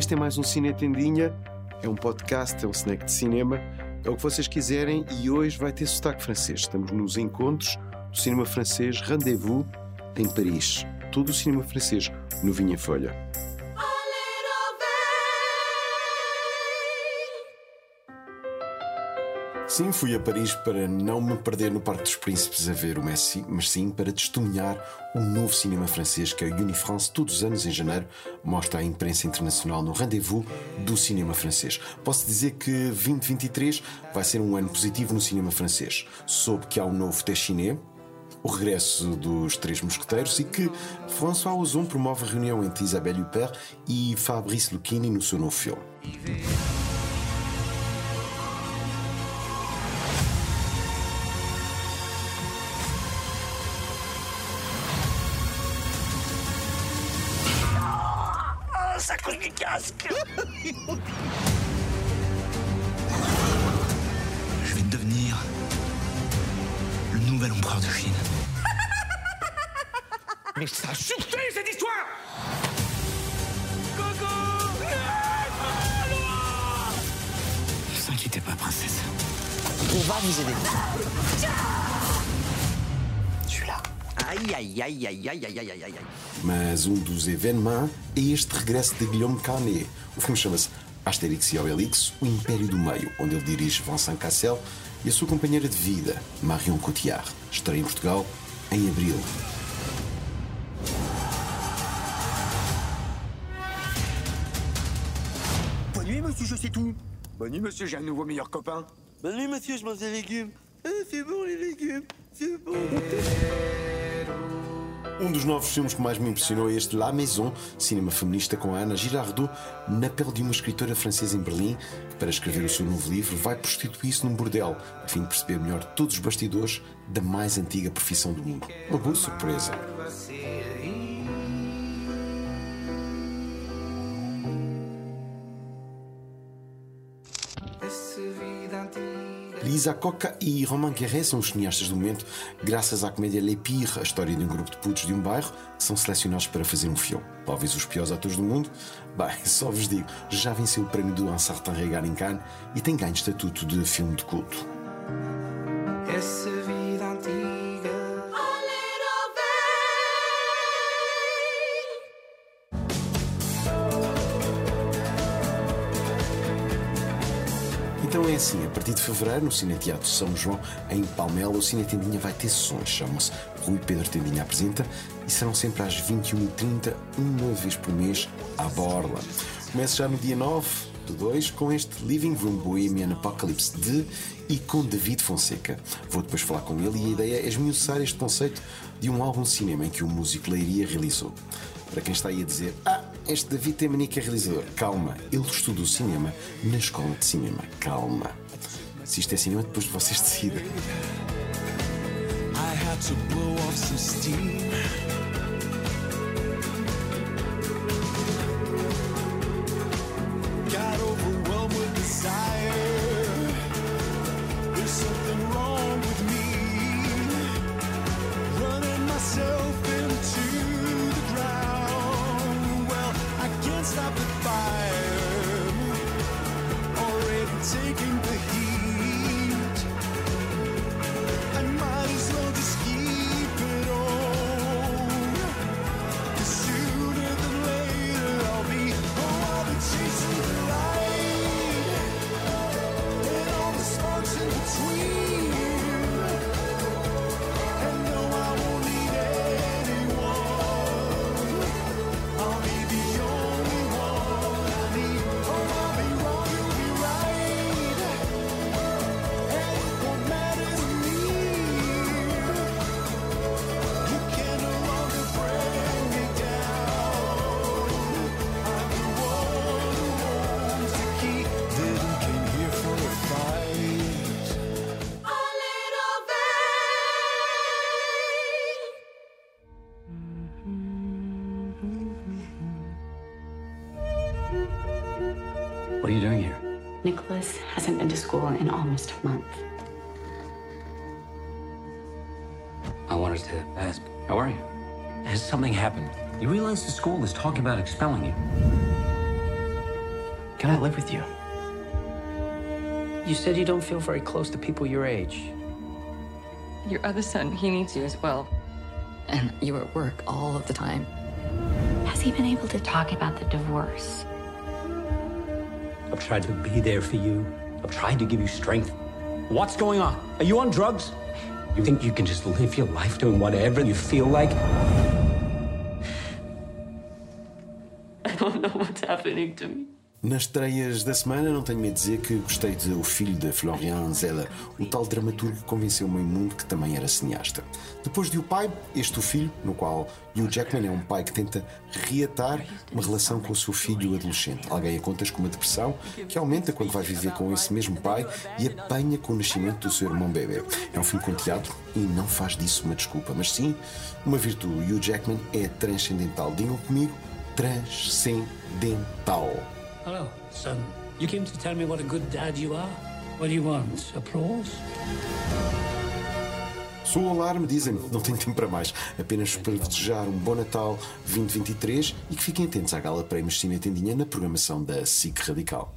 Este é mais um Cine Tendinha, é um podcast, é um snack de cinema, é o que vocês quiserem e hoje vai ter sotaque francês. Estamos nos encontros do cinema francês Rendezvous em Paris. Todo o cinema francês no Vinha Folha. Sim, fui a Paris para não me perder no Parque dos Príncipes a ver o Messi, mas sim para testemunhar o novo cinema francês que a Unifrance, todos os anos em janeiro, mostra à imprensa internacional no rendezvous do cinema francês. Posso dizer que 2023 vai ser um ano positivo no cinema francês. Soube que há um novo Téchiné, o regresso dos Três Mosqueteiros e que François Ozon promove a reunião entre Isabelle Huppert e Fabrice Lucchini no seu novo filme. Du casque Je vais devenir le nouvel empereur de Chine. Mais ça chuté cette histoire Coco Ne vous inquiétez pas, princesse. On va vous aider. Je suis là. Aïe, aïe, aïe, aïe, aïe, aïe, aïe, aïe, aïe. Mas um dos eventos é este regresso de Guillaume Canet. O filme chama-se Asterix e Obelix, O Império do Meio, onde ele dirige Vincent Cassel e a sua companheira de vida, Marion Cotillard. Estreia em Portugal em abril. Bonne nuit, monsieur, je sais tout. Bonne nuit, monsieur, j'ai un nouveau meilleur copain. Bonne nuit, monsieur, je mange des légumes. Ah, c'est bon, les légumes. C'est bon. Um dos novos filmes que mais me impressionou é este La Maison, cinema feminista com a Ana Girardot, na pele de uma escritora francesa em Berlim, que para escrever o seu novo livro vai prostituir-se num bordel, a fim de perceber melhor todos os bastidores da mais antiga profissão do mundo. Uma boa surpresa. Lisa Coca e Romain Guerret são os cineastas do momento, graças à comédia Les a história de um grupo de putos de um bairro que são selecionados para fazer um filme. Talvez os piores atores do mundo? Bem, só vos digo, já venceu o prémio do Un Certain Regard em Cannes e tem ganho estatuto de filme de culto. Essa Então é assim, a partir de fevereiro, no Cine Teatro São João, em Palmela, o Cine Tendinha vai ter sessões. Chamam-se Rui Pedro Tendinha Apresenta e serão sempre às 21h30, uma vez por mês, à borla. Começa já no dia 9 do 2 com este Living Room Bohemian Apocalypse de e com David Fonseca. Vou depois falar com ele e a ideia é esmiuçar este conceito de um álbum de cinema em que o músico Leiria realizou. Para quem está aí a dizer, ah, este David tem que é realizador. Calma, ele estudou cinema na escola de cinema. Calma. Se isto é cinema, depois vocês decidem. I had to blow off some steam. What are you doing here? Nicholas hasn't been to school in almost a month. I wanted to ask, how are you? Has something happened? You realize the school is talking about expelling you? Can I live with you? You said you don't feel very close to people your age. Your other son, he needs you as well. And you're at work all of the time. Has he been able to talk about the divorce? I've tried to be there for you. I've tried to give you strength. What's going on? Are you on drugs? You think you can just live your life doing whatever you feel like? I don't know what's happening to me. Nas estreias da semana, não tenho medo de dizer que gostei de O Filho de Florian Zeller, o tal dramaturgo que convenceu o meio mundo que também era cineasta. Depois de O Pai, este O Filho, no qual Hugh Jackman é um pai que tenta reatar uma relação com o seu filho adolescente. Alguém a contas com uma depressão que aumenta quando vai viver com esse mesmo pai e apanha com o nascimento do seu irmão bebê. É um filme com teatro e não faz disso uma desculpa, mas sim uma virtude. Hugh Jackman é transcendental. Digam comigo, transcendental. Hello, son. You came to tell me what a good dad you are? What do you want? Applause? Sou o alarme, dizem-me, não tenho tempo para mais. Apenas para desejar um bom Natal 2023 e que fiquem atentos à Gala Prémios Cine Tendinha na programação da SIC Radical.